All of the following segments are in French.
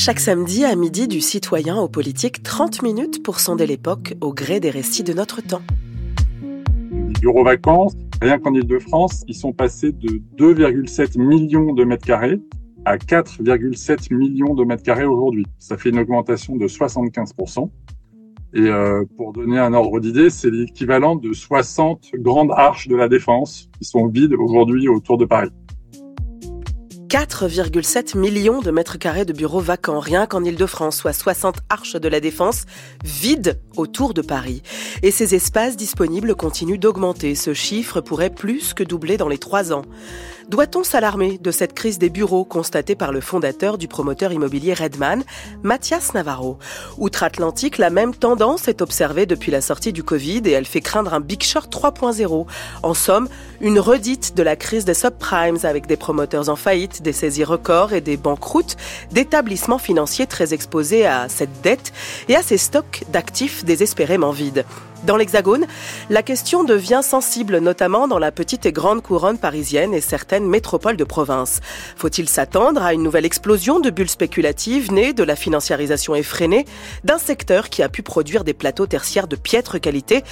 Chaque samedi à midi du citoyen aux politiques, 30 minutes pour sonder l'époque au gré des récits de notre temps. Les bureaux vacances, rien qu'en Ile-de-France, ils sont passés de 2,7 millions de mètres carrés à 4,7 millions de mètres carrés aujourd'hui. Ça fait une augmentation de 75%. Et euh, pour donner un ordre d'idée, c'est l'équivalent de 60 grandes arches de la défense qui sont vides aujourd'hui autour de Paris. 4,7 millions de mètres carrés de bureaux vacants, rien qu'en Ile-de-France, soit 60 arches de la défense vides autour de Paris. Et ces espaces disponibles continuent d'augmenter. Ce chiffre pourrait plus que doubler dans les trois ans. Doit-on s'alarmer de cette crise des bureaux constatée par le fondateur du promoteur immobilier Redman, Mathias Navarro? Outre-Atlantique, la même tendance est observée depuis la sortie du Covid et elle fait craindre un Big Short 3.0. En somme, une redite de la crise des subprimes avec des promoteurs en faillite, des saisies records et des banqueroutes, d'établissements financiers très exposés à cette dette et à ces stocks d'actifs désespérément vides. Dans l'Hexagone, la question devient sensible, notamment dans la petite et grande couronne parisienne et certaines métropoles de province. Faut-il s'attendre à une nouvelle explosion de bulles spéculatives nées de la financiarisation effrénée d'un secteur qui a pu produire des plateaux tertiaires de piètre qualité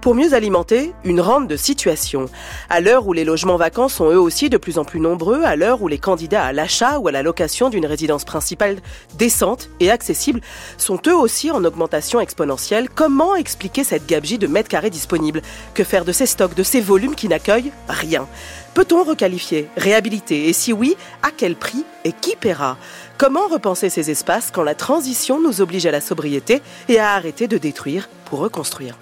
pour mieux alimenter une rente de situation? À l'heure où les logements vacants sont eux aussi de plus en plus nombreux, à l'heure où les candidats à l'achat ou à la location d'une résidence principale décente et accessible sont eux aussi en augmentation exponentielle, comment expliquer cette de mètres carrés disponibles. Que faire de ces stocks, de ces volumes qui n'accueillent rien? Peut-on requalifier, réhabiliter? Et si oui, à quel prix et qui paiera? Comment repenser ces espaces quand la transition nous oblige à la sobriété et à arrêter de détruire pour reconstruire?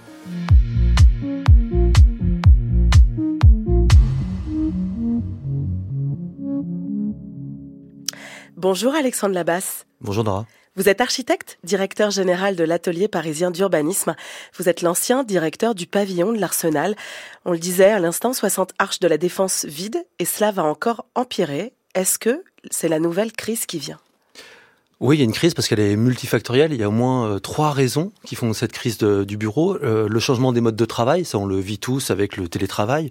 Bonjour Alexandre Labasse. Bonjour Dora. Vous êtes architecte, directeur général de l'atelier parisien d'urbanisme. Vous êtes l'ancien directeur du pavillon de l'Arsenal. On le disait à l'instant, 60 arches de la défense vides et cela va encore empirer. Est-ce que c'est la nouvelle crise qui vient? Oui, il y a une crise parce qu'elle est multifactorielle. Il y a au moins euh, trois raisons qui font cette crise du bureau. Euh, le changement des modes de travail, ça on le vit tous avec le télétravail.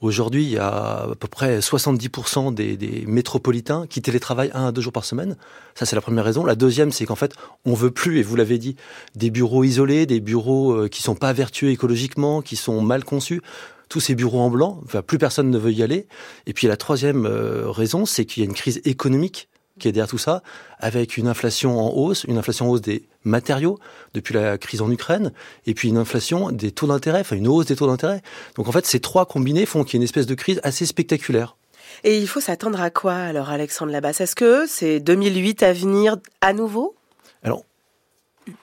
Aujourd'hui, il y a à peu près 70% des, des, métropolitains qui télétravaillent un à deux jours par semaine. Ça, c'est la première raison. La deuxième, c'est qu'en fait, on veut plus, et vous l'avez dit, des bureaux isolés, des bureaux euh, qui sont pas vertueux écologiquement, qui sont mal conçus tous ces bureaux en blanc, enfin, plus personne ne veut y aller. Et puis la troisième euh, raison, c'est qu'il y a une crise économique qui est derrière tout ça, avec une inflation en hausse, une inflation en hausse des matériaux depuis la crise en Ukraine, et puis une inflation des taux d'intérêt, enfin une hausse des taux d'intérêt. Donc en fait, ces trois combinés font qu'il y a une espèce de crise assez spectaculaire. Et il faut s'attendre à quoi alors, Alexandre Labasse? Est-ce que c'est 2008 à venir à nouveau? Alors,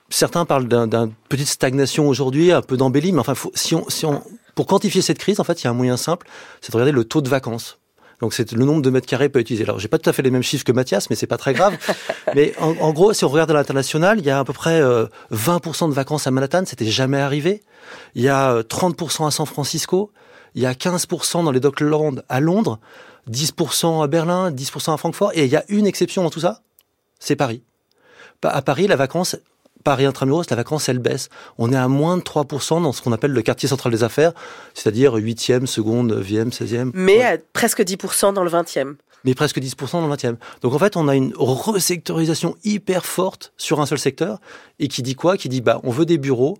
certains parlent d'une petite stagnation aujourd'hui, un peu d'embellie, mais enfin, si on, si on, pour quantifier cette crise, en fait, il y a un moyen simple, c'est de regarder le taux de vacances. Donc c'est le nombre de mètres carrés pas utilisé. Alors j'ai pas tout à fait les mêmes chiffres que Mathias, mais c'est pas très grave. mais en, gros, si on regarde à l'international, il y a à peu près 20% euh, de vacances à Manhattan, c'était jamais arrivé. Il y a 30% euh, à San Francisco, il y a 15% dans les Docklands à Londres, 10% à Berlin, 10% à Francfort, et il y a une exception dans tout ça, c'est Paris. À Paris, la vacance, Paris intramuros, la vacance, elle baisse. On est à moins de 3% dans ce qu'on appelle le quartier central des affaires, c'est-à-dire 8e, seconde, 9e, 16e. Mais à presque 10% dans le 20e. Mais presque 10% dans le 20e. Donc en fait, on a une resectorisation hyper forte sur un seul secteur, et qui dit quoi? Qui dit, bah, on veut des bureaux,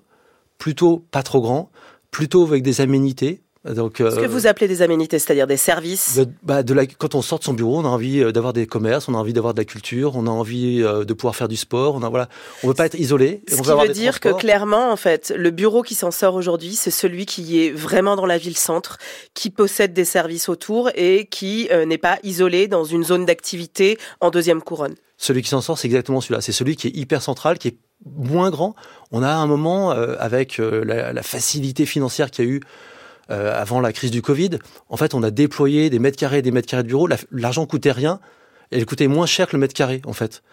plutôt pas trop grands, plutôt avec des aménités, donc, Ce que euh, vous appelez des aménités, c'est-à-dire des services bah, de la, Quand on sort de son bureau, on a envie euh, d'avoir des commerces, on a envie d'avoir de la culture, on a envie euh, de pouvoir faire du sport. On a voilà, on veut pas être isolé. Ce on qui veut dire que clairement, en fait, le bureau qui s'en sort aujourd'hui, c'est celui qui est vraiment dans la ville-centre, qui possède des services autour et qui n'est pas isolé dans une zone d'activité en deuxième couronne. Celui qui s'en sort, c'est exactement celui-là. C'est celui qui est hyper central, qui est moins grand. On a un moment avec la, la facilité financière qu'il y a eu euh, avant la crise du Covid, en fait, on a déployé des mètres carrés, des mètres carrés de bureaux. L'argent coûtait rien et il coûtait moins cher que le mètre carré, en fait.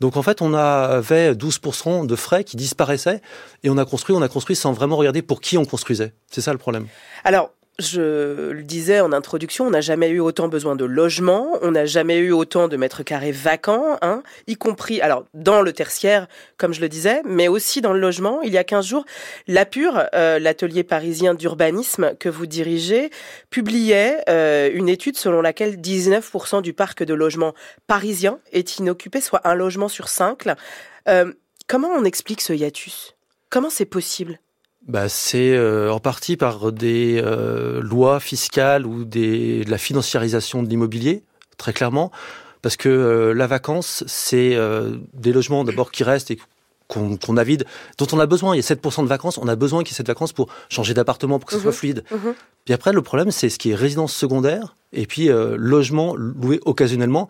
Donc en fait, on avait 12% de frais qui disparaissaient et on a construit, on a construit sans vraiment regarder pour qui on construisait. C'est ça le problème. Alors, je le disais en introduction, on n'a jamais eu autant besoin de logements, on n'a jamais eu autant de mètres carrés vacants, hein, y compris, alors dans le tertiaire, comme je le disais, mais aussi dans le logement. Il y a 15 jours, La Pure, euh, l'atelier parisien d'urbanisme que vous dirigez, publiait euh, une étude selon laquelle 19% du parc de logements parisien est inoccupé, soit un logement sur cinq. Euh, comment on explique ce hiatus? Comment c'est possible? Bah, c'est euh, en partie par des euh, lois fiscales ou des, de la financiarisation de l'immobilier, très clairement, parce que euh, la vacance, c'est des logements d'abord qui restent et qu'on qu a vide, dont on a besoin. Il y a 7% de vacances, on a besoin qu'il y ait cette vacance pour changer d'appartement, pour que ce soit mhm. fluide. Mhm. Puis après, le problème, c'est ce qui est résidence secondaire et puis logement loué occasionnellement.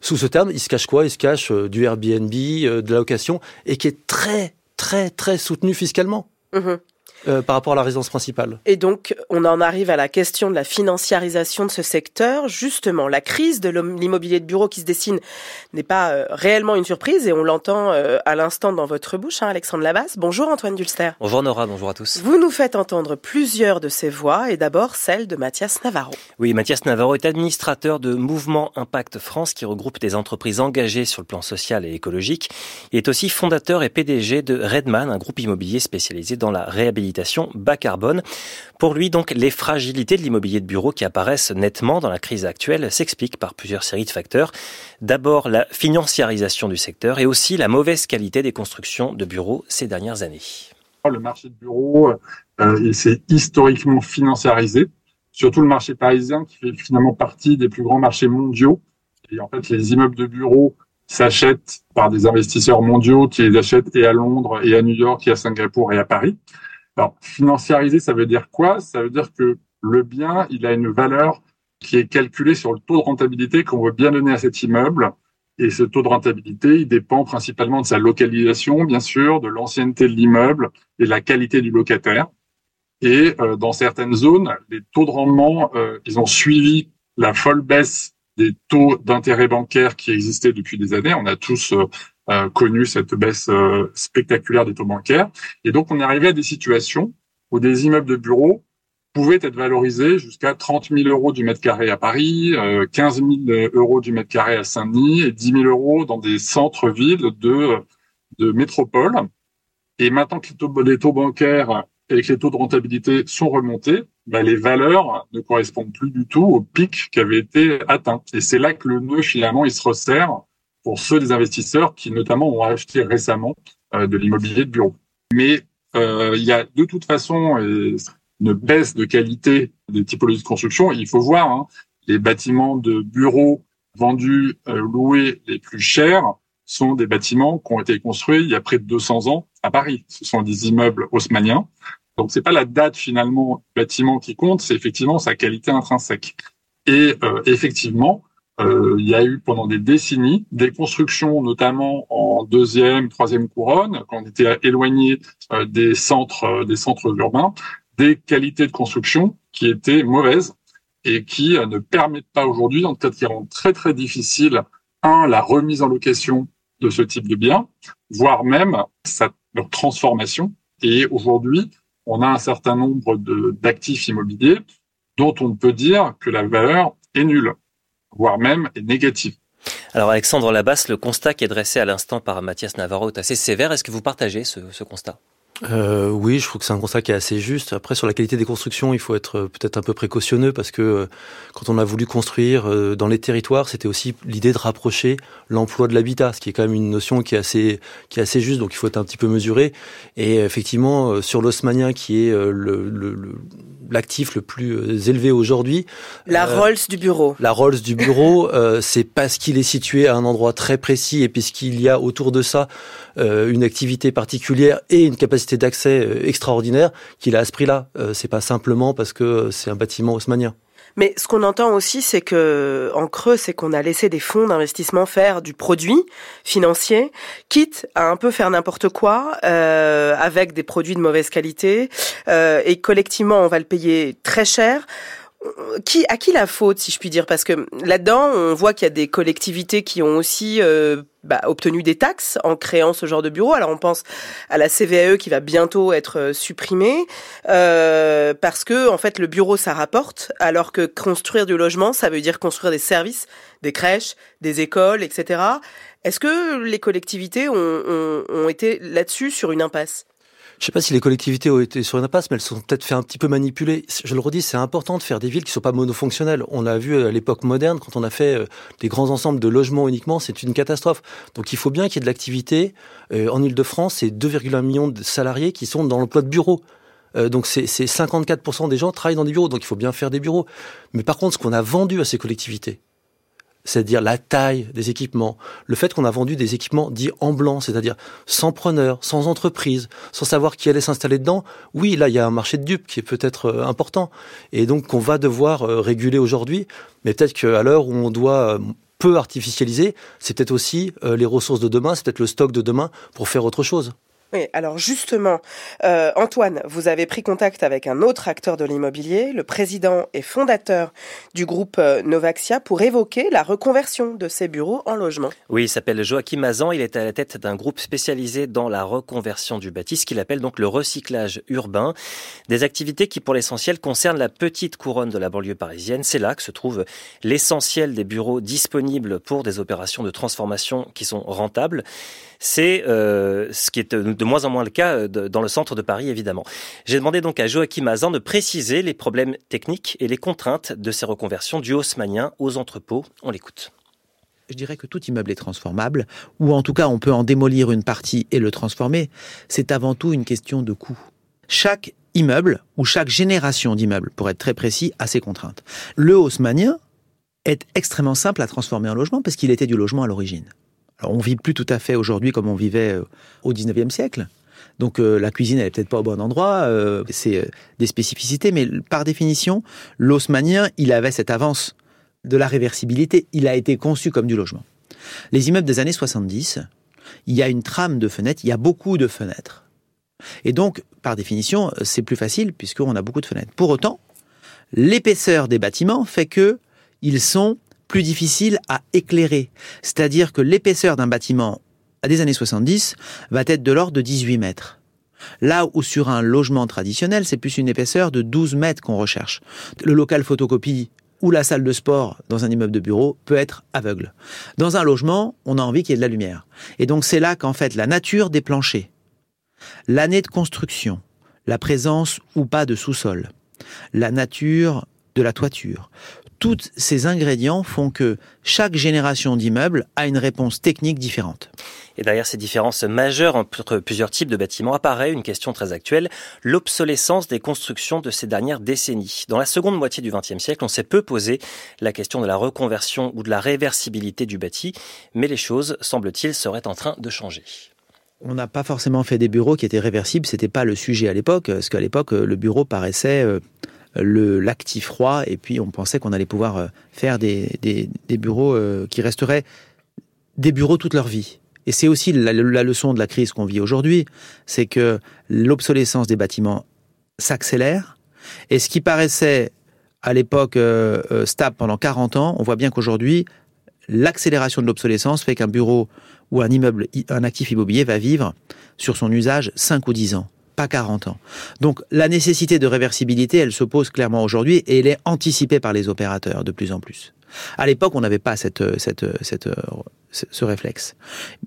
Sous ce terme, il se cache quoi? Il se cache du Airbnb, de la location, et qui est très, très, très soutenu fiscalement. Mm-hmm. Euh, par rapport à la résidence principale. Et donc, on en arrive à la question de la financiarisation de ce secteur. Justement, la crise de l'immobilier de bureau qui se dessine n'est pas euh, réellement une surprise et on l'entend euh, à l'instant dans votre bouche, hein, Alexandre Labasse. Bonjour Antoine Dulster. Bonjour Nora, bonjour à tous. Vous nous faites entendre plusieurs de ces voix et d'abord celle de Mathias Navarro. Oui, Mathias Navarro est administrateur de Mouvement Impact France qui regroupe des entreprises engagées sur le plan social et écologique. Il est aussi fondateur et PDG de Redman, un groupe immobilier spécialisé dans la réhabilitation bas carbone. Pour lui, donc, les fragilités de l'immobilier de bureau qui apparaissent nettement dans la crise actuelle s'expliquent par plusieurs séries de facteurs. D'abord, la financiarisation du secteur et aussi la mauvaise qualité des constructions de bureaux ces dernières années. Le marché de bureau, euh, s'est historiquement financiarisé, surtout le marché parisien qui fait finalement partie des plus grands marchés mondiaux. Et en fait, les immeubles de bureaux s'achètent par des investisseurs mondiaux qui les achètent et à Londres et à New York et à Singapour et à Paris. Alors, financiariser, ça veut dire quoi? Ça veut dire que le bien, il a une valeur qui est calculée sur le taux de rentabilité qu'on veut bien donner à cet immeuble. Et ce taux de rentabilité, il dépend principalement de sa localisation, bien sûr, de l'ancienneté de l'immeuble et de la qualité du locataire. Et euh, dans certaines zones, les taux de rendement, euh, ils ont suivi la folle baisse des taux d'intérêt bancaire qui existaient depuis des années. On a tous euh, connu cette baisse euh, spectaculaire des taux bancaires. Et donc, on est arrivé à des situations où des immeubles de bureaux pouvaient être valorisés jusqu'à 30 000 euros du mètre carré à Paris, 15 000 euros du mètre carré à Saint-Denis et 10 000 euros dans des centres-villes de, de métropole. Et maintenant que les taux, les taux bancaires et que les taux de rentabilité sont remontés, bah, les valeurs ne correspondent plus du tout au pic qui avait été atteint. Et c'est là que le nœud, finalement, il se resserre pour ceux des investisseurs qui, notamment, ont acheté récemment euh, de l'immobilier de bureau. Mais euh, il y a de toute façon une baisse de qualité des typologies de construction. Il faut voir hein, les bâtiments de bureaux vendus, euh, loués les plus chers sont des bâtiments qui ont été construits il y a près de 200 ans à Paris. Ce sont des immeubles haussmanniens donc c'est pas la date finalement du bâtiment qui compte, c'est effectivement sa qualité intrinsèque. Et euh, effectivement, euh, il y a eu pendant des décennies des constructions, notamment en deuxième, troisième couronne, quand on était éloigné euh, des centres, des centres urbains, des qualités de construction qui étaient mauvaises et qui ne permettent pas aujourd'hui, en tout cas qui rendent très très difficile un la remise en location de ce type de biens, voire même sa, leur transformation. Et aujourd'hui, on a un certain nombre d'actifs immobiliers dont on peut dire que la valeur est nulle, voire même négative. Alors Alexandre Labasse, le constat qui est dressé à l'instant par Mathias Navarro est assez sévère. Est-ce que vous partagez ce constat? Euh, oui, je trouve que c'est un constat qui est assez juste. Après, sur la qualité des constructions, il faut être euh, peut-être un peu précautionneux parce que euh, quand on a voulu construire euh, dans les territoires, c'était aussi l'idée de rapprocher l'emploi de l'habitat, ce qui est quand même une notion qui est assez qui est assez juste. Donc, il faut être un petit peu mesuré. Et effectivement, sur l'osmanien, qui est le, l'actif le plus élevé aujourd'hui, la Rolls du bureau. La Rolls du bureau, c'est parce qu'il est situé à un endroit très précis et puisqu'il y a autour de ça une activité particulière et une capacité d'accès euh, extraordinaire qu'il a à ce prix-là. Euh, c'est pas simplement parce que c'est un bâtiment haussmanien. Mais ce qu'on entend aussi, c'est que en creux, c'est qu'on a laissé des fonds d'investissement faire du produit financier, quitte à un peu faire n'importe quoi euh, avec des produits de mauvaise qualité, et collectivement, on va le payer très cher qui, à qui la faute, si je puis dire? Parce que là-dedans, on voit qu'il y a des collectivités qui ont aussi euh, bah, obtenu des taxes en créant ce genre de bureau. Alors on pense à la CVAE qui va bientôt être euh, supprimée euh, parce que en fait le bureau ça rapporte, alors que construire du logement ça veut dire construire des services, des crèches, des écoles, etc. Est-ce que les collectivités ont, ont, ont été là-dessus sur une impasse? Je ne sais pas si les collectivités ont été sur une impasse, mais elles sont peut-être fait un petit peu manipuler. Je le redis, c'est important de faire des villes qui ne sont pas monofonctionnelles. On l'a vu à l'époque moderne, quand on a fait euh, des grands ensembles de logements uniquement, c'est une catastrophe. Donc il faut bien qu'il y ait de l'activité. Euh, en Ile-de-France, c'est 2,1 millions de salariés qui sont dans l'emploi de bureaux. Euh, donc c'est 54% des gens travaillent dans des bureaux, donc il faut bien faire des bureaux. Mais par contre, ce qu'on a vendu à ces collectivités, c'est-à-dire la taille des équipements, le fait qu'on a vendu des équipements dits en blanc, c'est-à-dire sans preneur, sans entreprise, sans savoir qui allait s'installer dedans, oui, là, il y a un marché de dupes qui est peut-être euh, important, et donc qu'on va devoir euh, réguler aujourd'hui, mais peut-être qu'à l'heure où on doit euh, peu artificialiser, c'est peut-être aussi les ressources de demain, c'est peut-être le stock de demain pour faire autre chose. Oui, alors justement, euh, Antoine, vous avez pris contact avec un autre acteur de l'immobilier, le président et fondateur du groupe euh, Novaxia, pour évoquer la reconversion de ces bureaux en logement. Oui, il s'appelle Joachim Mazan, il est à la tête d'un groupe spécialisé dans la reconversion du bâti, ce qu'il appelle donc le recyclage urbain, des activités qui pour l'essentiel concernent la petite couronne de la banlieue parisienne. C'est là que se trouve l'essentiel des bureaux disponibles pour des opérations de transformation qui sont rentables. C'est euh, ce qui est de moins en moins le cas euh, dans le centre de Paris, évidemment. J'ai demandé donc à Joachim Azan de préciser les problèmes techniques et les contraintes de ces reconversions du haussmanien aux entrepôts. On l'écoute. Je dirais que tout immeuble est transformable, ou en tout cas on peut en démolir une partie et le transformer. C'est avant tout une question de coût. Chaque immeuble, ou chaque génération d'immeubles, pour être très précis, a ses contraintes. Le haussmanien est extrêmement simple à transformer en logement parce qu'il était du logement à l'origine. Alors on vit plus tout à fait aujourd'hui comme on vivait euh, au 19e siècle. Donc euh, la cuisine elle est peut-être pas au bon endroit, euh, c'est des spécificités, mais par définition, l'osmanien, il avait cette avance de la réversibilité. Il a été conçu comme du logement. Les immeubles des années 70, il y a une trame de fenêtres, il y a beaucoup de fenêtres. Et donc, par définition, c'est plus facile puisqu'on a beaucoup de fenêtres. Pour autant, l'épaisseur des bâtiments fait que ils sont plus difficile à éclairer. C'est-à-dire que l'épaisseur d'un bâtiment à des années 70 va être de l'ordre de 18 mètres. Là où sur un logement traditionnel, c'est plus une épaisseur de 12 mètres qu'on recherche. Le local photocopie ou la salle de sport dans un immeuble de bureau peut être aveugle. Dans un logement, on a envie qu'il y ait de la lumière. Et donc c'est là qu'en fait la nature des planchers, l'année de construction, la présence ou pas de sous-sol, la nature de la toiture, tous ces ingrédients font que chaque génération d'immeubles a une réponse technique différente. Et derrière ces différences majeures entre plusieurs types de bâtiments apparaît une question très actuelle, l'obsolescence des constructions de ces dernières décennies. Dans la seconde moitié du XXe siècle, on s'est peu posé la question de la reconversion ou de la réversibilité du bâti, mais les choses, semble-t-il, seraient en train de changer. On n'a pas forcément fait des bureaux qui étaient réversibles, c'était pas le sujet à l'époque, parce qu'à l'époque, le bureau paraissait euh, l'actif froid et puis on pensait qu'on allait pouvoir euh, faire des, des, bureaux euh, qui resteraient des bureaux toute leur vie. Et c'est aussi la, leçon de la crise qu'on vit aujourd'hui, c'est que l'obsolescence des bâtiments s'accélère et ce qui paraissait à l'époque euh, stable pendant 40 ans, on voit bien qu'aujourd'hui l'accélération de l'obsolescence fait qu'un bureau ou un immeuble, un actif immobilier va vivre sur son usage 5 ou 10 ans pas 40 ans. Donc la nécessité de réversibilité, elle se pose clairement aujourd'hui et elle est anticipée par les opérateurs de plus en plus. À l'époque, on n'avait pas cette, cette, cette, ce réflexe.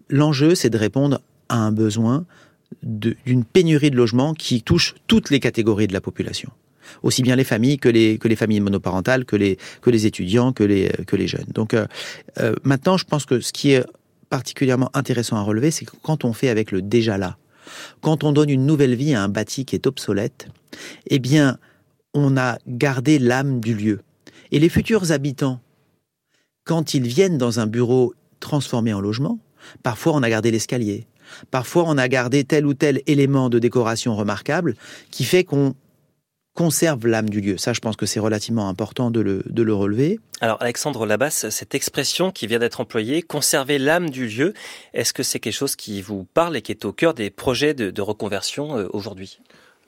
L'enjeu, c'est de répondre à un besoin d'une pénurie de logements qui touche toutes les catégories de la population. Aussi bien les familles que les, que les familles monoparentales, que les, que les étudiants, que les, que les jeunes. Donc euh, euh, maintenant, je pense que ce qui est particulièrement intéressant à relever, c'est quand on fait avec le déjà là, quand on donne une nouvelle vie à un bâti qui est obsolète, eh bien, on a gardé l'âme du lieu. Et les futurs habitants, quand ils viennent dans un bureau transformé en logement, parfois on a gardé l'escalier, parfois on a gardé tel ou tel élément de décoration remarquable qui fait qu'on conserve l'âme du lieu. Ça, je pense que c'est relativement important de le, relever. Alors, Alexandre Labasse, cette expression qui vient d'être employée, conserver l'âme du lieu, est-ce que c'est quelque chose qui vous parle et qui est au cœur des projets de, reconversion euh, aujourd'hui?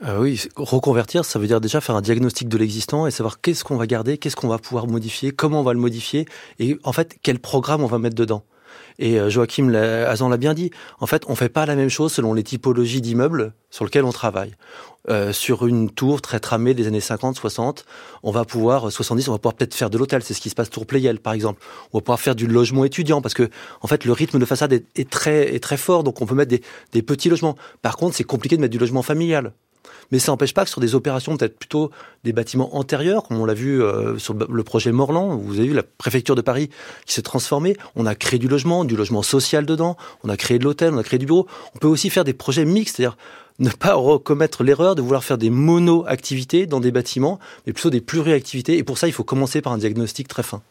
Euh, oui, reconvertir, ça veut dire déjà faire un diagnostic de l'existant et savoir qu'est-ce qu'on va garder, qu'est-ce qu'on va pouvoir modifier, comment on va le modifier et en fait quel programme on va mettre dedans. Et euh, Joachim Azan l'a bien dit. En fait, on fait pas la même chose selon les typologies d'immeubles sur lesquels on travaille. Euh, sur une tour très tramée des années 50, 60, on va pouvoir 70, on va pouvoir peut-être faire de l'hôtel. C'est ce qui se passe tour Playel, par exemple. On va pouvoir faire du logement étudiant parce que en fait le rythme de façade est, très est très fort, donc on peut mettre des, des petits logements. Par contre, c'est compliqué de mettre du logement familial. Mais ça n'empêche pas que sur des opérations peut-être plutôt des bâtiments antérieurs, comme on l'a vu euh, sur le projet Morland, vous avez vu la préfecture de Paris qui s'est transformée, on a créé du logement, du logement social dedans, on a créé de l'hôtel, on a créé du bureau. On peut aussi faire des projets mixtes, c'est-à-dire ne pas recommettre l'erreur de vouloir faire des mono-activités dans des bâtiments, mais plutôt des pluri-activités. Et pour ça, il faut commencer par un diagnostic très fin.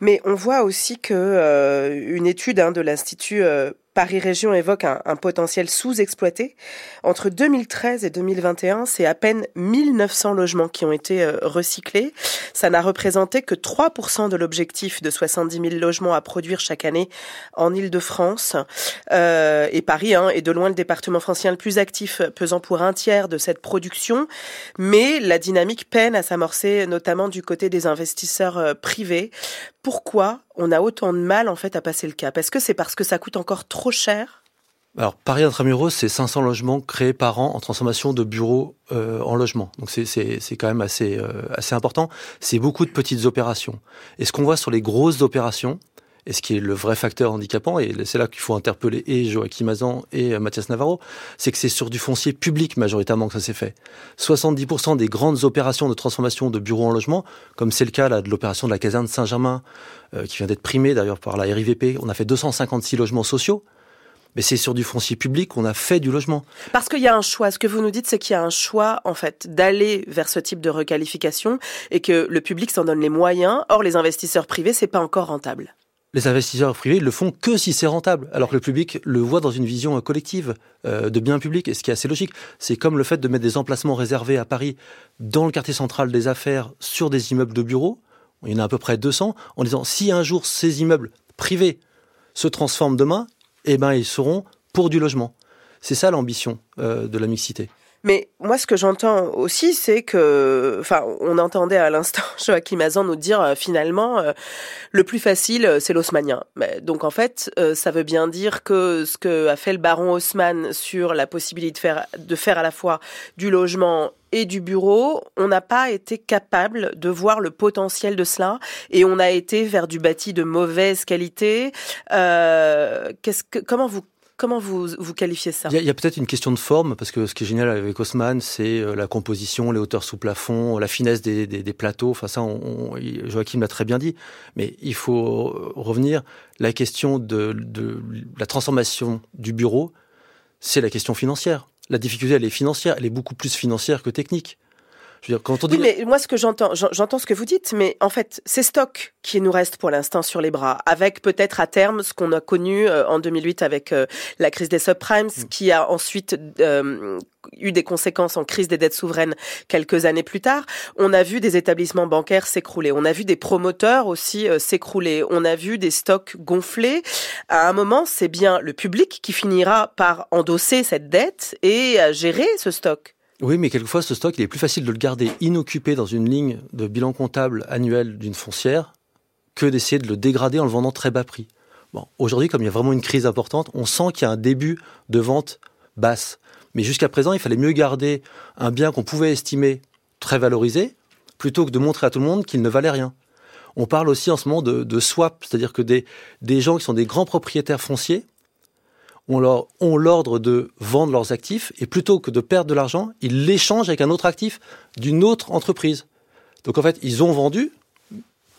Mais on voit aussi que euh, une étude hein, de l'Institut euh, Paris Région évoque un, potentiel sous-exploité. Entre 2013 et 2021, c'est à peine 1900 logements qui ont été euh, recyclés. Ça n'a représenté que 3% de l'objectif de 70 000 logements à produire chaque année en Ile-de-France. Euh, et Paris hein, est de loin le département francien le plus actif, pesant pour un tiers de cette production. Mais la dynamique peine à s'amorcer, notamment du côté des investisseurs euh, privés pourquoi on a autant de mal en fait à passer le cap? Est-ce que c'est parce que ça coûte encore trop cher? Alors Paris Intramuros, c'est 500 logements créés par an en transformation de bureaux euh, en logements. Donc c'est quand même euh, assez important. C'est beaucoup de petites opérations. Et ce qu'on voit sur les grosses opérations, et ce qui est le vrai facteur handicapant, et c'est là qu'il faut interpeller et Joachim Azan et euh, Mathias Navarro, c'est que c'est sur du foncier public majoritairement que ça s'est fait. 70% des grandes opérations de transformation de bureaux en logement, comme c'est le cas là, de l'opération de la caserne Saint-Germain, euh, qui vient d'être primée d'ailleurs par la RIVP, on a fait 256 logements sociaux, mais c'est sur du foncier public qu'on a fait du logement. Parce qu'il y a un choix. Ce que vous nous dites, c'est qu'il y a un choix, en fait, d'aller vers ce type de requalification et que le public s'en donne les moyens. Or, les investisseurs privés, c'est pas encore rentable les investisseurs privés, le font que si c'est rentable, alors que le public le voit dans une vision collective euh, de bien public, et ce qui est assez logique. C'est comme le fait de mettre des emplacements réservés à Paris dans le quartier central des affaires sur des immeubles de bureaux, il y en a à peu près 200, en disant si un jour ces immeubles privés se transforment demain, eh ben ils seront pour du logement. C'est ça l'ambition euh, de la mixité. Mais moi, ce que j'entends aussi, c'est que, enfin, on entendait à l'instant Joachim Azan nous dire euh, finalement, euh, le plus facile, euh, c'est l'haussmanien. Donc en fait, ça veut bien dire que ce que a fait le baron Haussmann sur la possibilité de faire, de faire à la fois du logement et du bureau, on n'a pas été capable de voir le potentiel de cela et on a été vers du bâti de mauvaise qualité. que, comment vous Comment vous, vous qualifiez ça Il y a, peut-être une question de forme, parce que ce qui est génial avec Haussmann, c'est euh, la composition, les hauteurs sous plafond, la finesse des, des, plateaux. Enfin, ça, Joachim l'a très bien dit. Mais il faut revenir. La question de, de la transformation du bureau, c'est la question financière. La difficulté, elle est financière. Elle est beaucoup plus financière que technique. Oui, mais moi, ce que j'entends, j'entends ce que vous dites, mais en fait, c'est stock qui nous reste pour l'instant sur les bras, avec peut-être à terme ce qu'on a connu euh, en 2008 avec euh, la crise des subprimes, mm. qui a ensuite euh, eu des conséquences en crise des dettes souveraines quelques années plus tard. On a vu des établissements bancaires s'écrouler, on a vu des promoteurs aussi s'écrouler, on a vu des stocks gonfler. À un moment, c'est bien le public qui finira par endosser cette dette et gérer ce stock. Oui, mais quelquefois, ce stock, il est plus facile de le garder inoccupé dans une ligne de bilan comptable annuel d'une foncière que d'essayer de le dégrader en le vendant très bas prix. Bon, aujourd'hui, comme il y a vraiment une crise importante, on sent qu'il y a un début de vente basse. Mais jusqu'à présent, il fallait mieux garder un bien qu'on pouvait estimer très valorisé plutôt que de montrer à tout le monde qu'il ne valait rien. On parle aussi en ce moment de, de swap, c'est-à-dire que des, des gens qui sont des grands propriétaires fonciers ont l'ordre de vendre leurs actifs et plutôt que de perdre de l'argent, ils l'échangent avec un autre actif d'une autre entreprise. Donc en fait, ils ont vendu,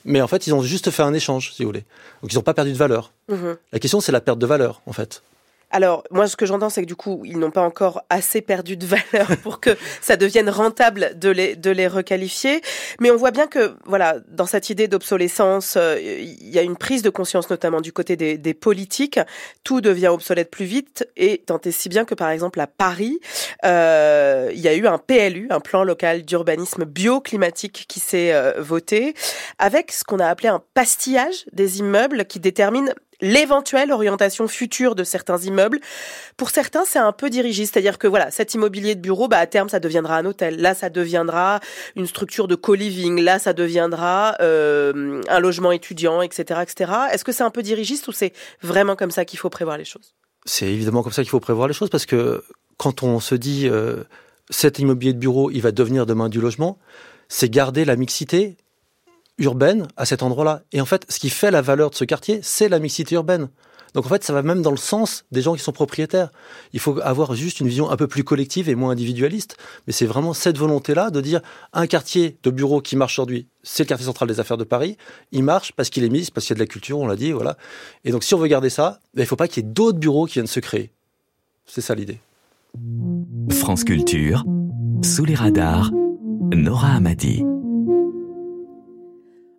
mais en fait, ils ont juste fait un échange, si vous voulez. Donc ils n'ont pas perdu de valeur. Mmh la question, c'est la perte de valeur, en fait. Alors, moi, ce que j'entends, c'est que du coup, ils n'ont pas encore assez perdu de valeur pour que ça devienne rentable de les, de les requalifier. Mais on voit bien que, voilà, dans cette idée d'obsolescence, euh, il y a une prise de conscience, notamment du côté des, des, politiques. Tout devient obsolète plus vite. Et tant et si bien que, par exemple, à Paris, euh, il y a eu un PLU, un plan local d'urbanisme bioclimatique qui s'est euh, voté, avec ce qu'on a appelé un pastillage des immeubles qui détermine l'éventuelle orientation future de certains immeubles. Pour certains, c'est un peu dirigiste, c'est-à-dire que voilà, cet immobilier de bureau, bah, à terme, ça deviendra un hôtel. Là, ça deviendra une structure de co-living. Là, ça deviendra euh, un logement étudiant, etc., etc. Est-ce que c'est un peu dirigiste ou c'est vraiment comme ça qu'il faut prévoir les choses? C'est évidemment comme ça qu'il faut prévoir les choses parce que quand on se dit euh, cet immobilier de bureau, il va devenir demain du logement, c'est garder la mixité urbaine à cet endroit-là. Et en fait, ce qui fait la valeur de ce quartier, c'est la mixité urbaine. Donc en fait, ça va même dans le sens des gens qui sont propriétaires. Il faut avoir juste une vision un peu plus collective et moins individualiste. Mais c'est vraiment cette volonté-là de dire un quartier de bureau qui marche aujourd'hui, c'est le quartier central des affaires de Paris. Il marche parce qu'il est mis, parce qu'il y a de la culture, on l'a dit, voilà. Et donc si on veut garder ça, ben, il ne faut pas qu'il y ait d'autres bureaux qui viennent se créer. C'est ça l'idée. France Culture, sous les radars, Nora Amadi.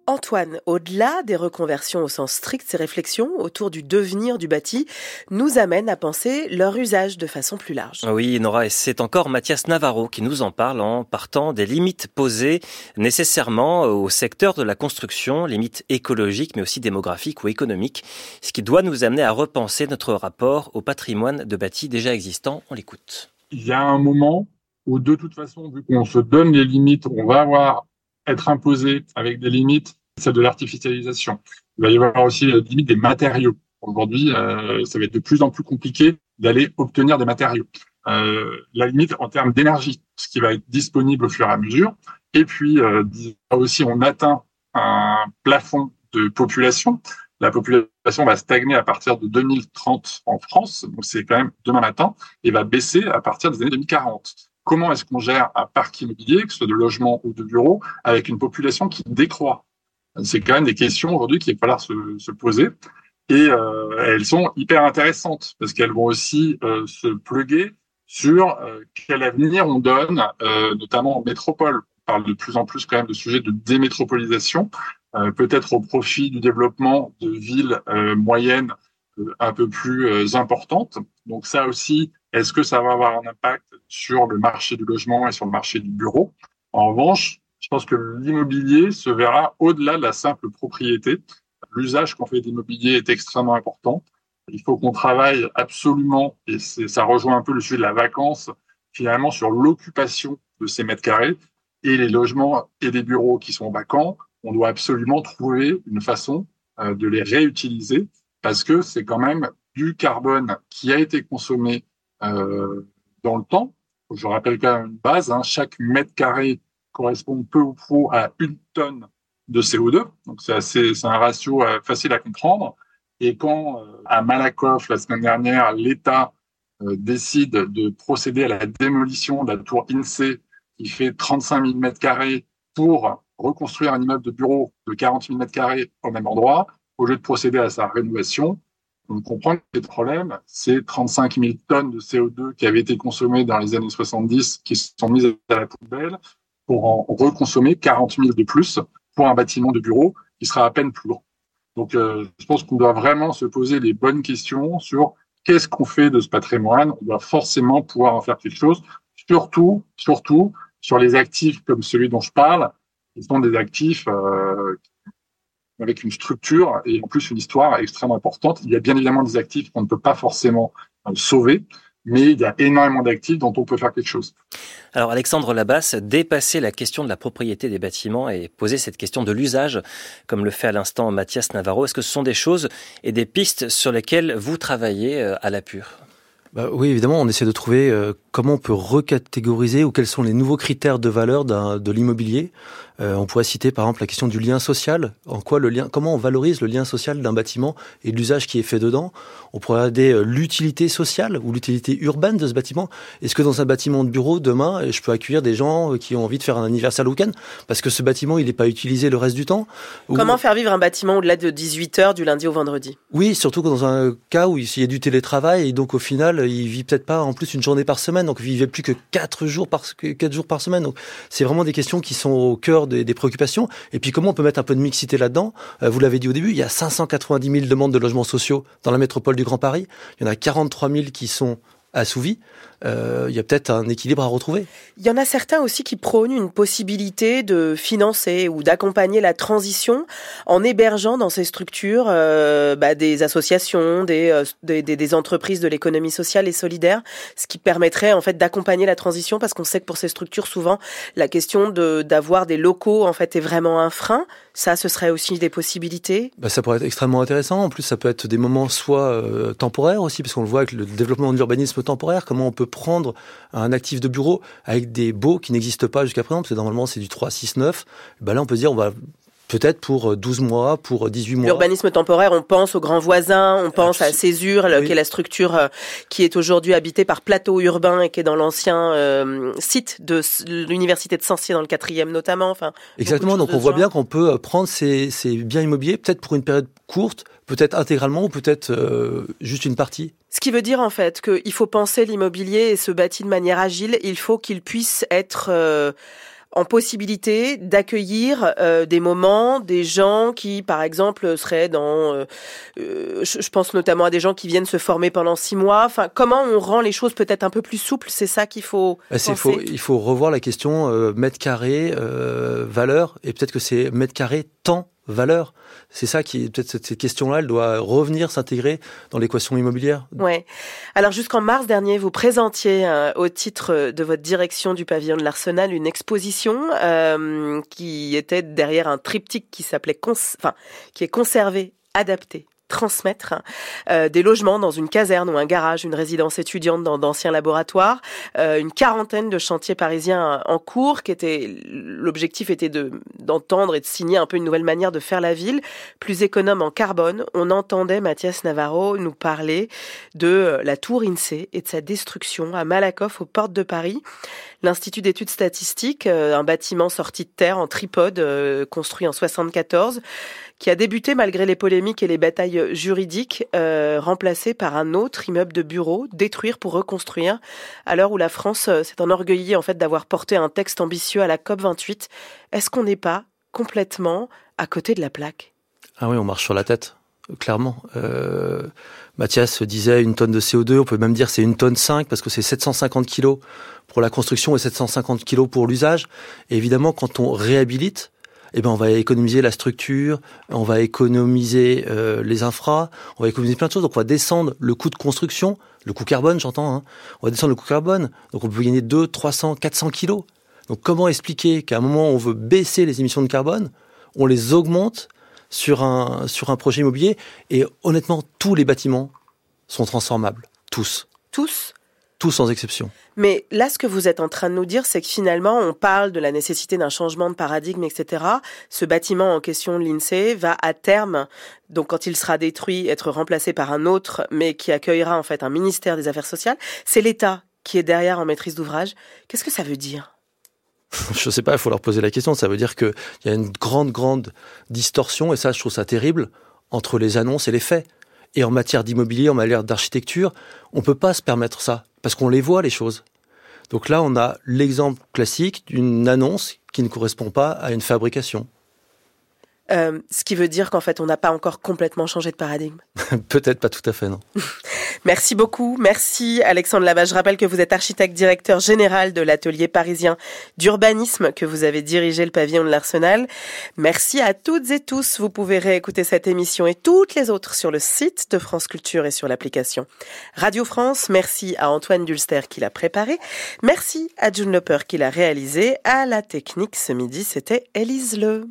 Antoine, au-delà des reconversions au sens strict, ces réflexions autour du devenir du bâti nous amènent à penser leur usage de façon plus large. Oui, Nora, et c'est encore Mathias Navarro qui nous en parle en partant des limites posées nécessairement au secteur de la construction, limites écologiques mais aussi démographiques ou économiques, ce qui doit nous amener à repenser notre rapport au patrimoine de bâti déjà existant. On l'écoute. Il y a un moment où de toute façon, vu qu'on se donne les limites, on va avoir être imposé avec des limites c'est de l'artificialisation. Il va y avoir aussi la limite des matériaux. Aujourd'hui, euh, ça va être de plus en plus compliqué d'aller obtenir des matériaux. Euh, la limite en termes d'énergie, ce qui va être disponible au fur et à mesure. Et puis euh, aussi, on atteint un plafond de population. La population va stagner à partir de 2030 en France, donc c'est quand même demain matin, et va baisser à partir des années 2040. Comment est-ce qu'on gère un parc immobilier, que ce soit de logement ou de bureaux, avec une population qui décroît? C'est quand même des questions aujourd'hui qu'il va falloir se, se poser. Et euh, elles sont hyper intéressantes parce qu'elles vont aussi euh, se pluguer sur euh, quel avenir on donne, notamment en métropole. On parle de plus en plus quand même de sujets de démétropolisation, peut-être au profit du développement de villes moyennes un peu plus importantes. Donc ça aussi, est-ce que ça va avoir un impact sur le marché du logement et sur le marché du bureau? En revanche, je pense que l'immobilier se verra au-delà de la simple propriété. L'usage qu'on fait d'immobilier est extrêmement important. Il faut qu'on travaille absolument, et ça rejoint un peu le sujet de la vacance, finalement sur l'occupation de ces mètres carrés et les logements et des bureaux qui sont vacants. On doit absolument trouver une façon euh, de les réutiliser parce que c'est quand même du carbone qui a été consommé dans le temps. Je rappelle quand même une base, hein, chaque mètre carré correspond peu ou prou à une tonne de CO2. Donc c'est assez, c'est un ratio euh, facile à comprendre. Et quand euh, à Malakoff la semaine dernière, l'État euh, décide de procéder à la démolition de la tour INSEE qui fait 35 000 mètres carrés pour reconstruire un immeuble de bureau de 40 000 mètres carrés au même endroit, au lieu de procéder à sa rénovation, on comprend que le problème, c'est 35 000 tonnes de CO2 qui avaient été consommées dans les années 70, qui sont mises à la poubelle, pour en reconsommer 40 000 de plus pour un bâtiment de bureau qui sera à peine plus grand. Donc, euh, je pense qu'on doit vraiment se poser les bonnes questions sur qu'est-ce qu'on fait de ce patrimoine. On doit forcément pouvoir en faire quelque chose, surtout, surtout sur les actifs comme celui dont je parle, qui sont des actifs euh, avec une structure et en plus une histoire extrêmement importante. Il y a bien évidemment des actifs qu'on ne peut pas forcément euh, sauver, mais il y a énormément d'actifs dont on peut faire quelque chose. Alors Alexandre Labasse, dépasser la question de la propriété des bâtiments et poser cette question de l'usage, comme le fait à l'instant Mathias Navarro, est-ce que ce sont des choses et des pistes sur lesquelles vous travaillez euh, à la pure? Bah oui, évidemment, on essaie de trouver euh, comment on peut recatégoriser ou quels sont les nouveaux critères de valeur de l'immobilier. Euh, on pourrait citer par exemple la question du lien social. En quoi le lien, comment on valorise le lien social d'un bâtiment et l'usage qui est fait dedans? On pourrait regarder euh, l'utilité sociale ou l'utilité urbaine de ce bâtiment. Est-ce que dans un bâtiment de bureau demain, je peux accueillir des gens qui ont envie de faire un anniversaire le week-end? Parce que ce bâtiment il n'est pas utilisé le reste du temps Comment faire vivre un bâtiment au-delà de 18 heures du lundi au vendredi? Oui, surtout dans un cas où il y a du télétravail et donc au final il vit peut-être pas en plus une journée par semaine donc il vivait plus que 4 jours par quatre jours par semaine. Donc c'est vraiment des questions qui sont au cœur des, préoccupations. Et puis comment on peut mettre un peu de mixité là-dedans? Euh, Vous l'avez dit au début, il y a 590 000 demandes de logements sociaux dans la métropole du Grand Paris. Il y en a 43 000 qui sont assouvi, euh, il y a peut-être un équilibre à retrouver. Il y en a certains aussi qui prônent une possibilité de financer ou d'accompagner la transition en hébergeant dans ces structures euh, bah, des associations, euh, des, des, des, entreprises de l'économie sociale et solidaire, ce qui permettrait en fait d'accompagner la transition parce qu'on sait que pour ces structures souvent la question de d'avoir des locaux en fait est vraiment un frein. Ça, ce serait aussi des possibilités? Bah, ça pourrait être extrêmement intéressant. En plus, ça peut être des moments soit temporaires aussi, parce qu'on le voit avec le développement de l'urbanisme temporaire, comment on peut prendre un actif de bureau avec des baux qui n'existent pas jusqu'à présent, parce que normalement c'est du 3, 6, 9, ben là on peut dire on va peut-être pour 12 mois, pour 18 mois. L'urbanisme temporaire, on pense aux grands voisins, on pense à Césure, qui est la structure euh, qui est aujourd'hui habitée par Plateau Urbain et qui est dans l'ancien euh, site de l'université de Sancier dans le quatrième notamment. Enfin, Exactement, donc on voit bien qu'on peut euh, prendre ces, ces biens immobiliers peut-être pour une période courte, peut-être intégralement ou peut-être juste une partie. Ce qui veut dire en fait qu'il faut penser l'immobilier et se bâtir de manière agile. Il faut qu'il puisse être euh, en possibilité d'accueillir euh, des moments, des gens qui, par exemple, seraient dans. Euh, je, pense notamment à des gens qui viennent se former pendant six mois. Enfin, comment on rend les choses peut-être un peu plus souples? C'est ça qu'il faut. Bah, faut, il faut revoir la question mètre carré valeur et peut-être que c'est mètre carré temps valeur. C'est ça qui, peut-être cette, question-là, elle doit revenir s'intégrer dans l'équation immobilière. Ouais. Alors jusqu'en mars dernier, vous présentiez euh, au titre de votre direction du pavillon de l'Arsenal une exposition euh, qui était derrière un triptyque qui s'appelait, enfin, qui est conservé, adapté, transmettre euh, des logements dans une caserne ou un garage, une résidence étudiante dans d'anciens laboratoires, euh, une quarantaine de chantiers parisiens en cours qui était l'objectif était de d'entendre et de signer un peu une nouvelle manière de faire la ville, plus économe en carbone. On entendait Mathias Navarro nous parler de euh, la tour INSEE et de sa destruction à Malakoff aux portes de Paris. L'Institut d'études statistiques, un bâtiment sorti de terre en tripode construit en 74 qui a débuté malgré les polémiques et les batailles juridiques, euh, remplacé par un autre immeuble de bureau, détruire pour reconstruire, à l'heure où la France euh, s'est enorgueillie en fait d'avoir porté un texte ambitieux à la COP 28. Est-ce qu'on n'est pas complètement à côté de la plaque? Ah oui, on marche sur la tête, clairement. Euh, Mathias disait une tonne de CO2, on peut même dire c'est une tonne 5 parce que c'est 750 kilos pour la construction et 750 kilos pour l'usage. Évidemment, quand on réhabilite, eh ben on va économiser la structure, on va économiser euh, les infras, on va économiser plein de choses. Donc on va descendre le coût de construction, le coût carbone, j'entends. Hein. On va descendre le coût carbone. Donc on peut gagner 2, 300, 400 kilos. Donc comment expliquer qu'à un moment où on veut baisser les émissions de carbone, on les augmente sur un sur un projet immobilier et honnêtement tous les bâtiments sont transformables, tous. Tous tous sans exception. Mais là, ce que vous êtes en train de nous dire, c'est que finalement, on parle de la nécessité d'un changement de paradigme, etc. Ce bâtiment en question, l'INSEE, va à terme, donc quand il sera détruit, être remplacé par un autre, mais qui accueillera en fait un ministère des Affaires sociales. C'est l'État qui est derrière en maîtrise d'ouvrage. Qu'est-ce que ça veut dire? Je sais pas, il faut leur poser la question. Ça veut dire qu'il y a une grande, grande distorsion, et ça, je trouve ça terrible, entre les annonces et les faits. Et en matière d'immobilier, en matière d'architecture, on peut pas se permettre ça parce qu'on les voit les choses. Donc là, on a l'exemple classique d'une annonce qui ne correspond pas à une fabrication. Euh, ce qui veut dire qu'en fait, on n'a pas encore complètement changé de paradigme. Peut-être pas tout à fait, non. Merci beaucoup. Merci Alexandre Lava. Je rappelle que vous êtes architecte directeur général de l'atelier parisien d'urbanisme que vous avez dirigé le pavillon de l'Arsenal. Merci à toutes et tous. Vous pouvez réécouter cette émission et toutes les autres sur le site de France Culture et sur l'application Radio France. Merci à Antoine Dulster qui l'a préparé. Merci à June Loper qui l'a réalisé. À la technique ce midi, c'était Élise Le.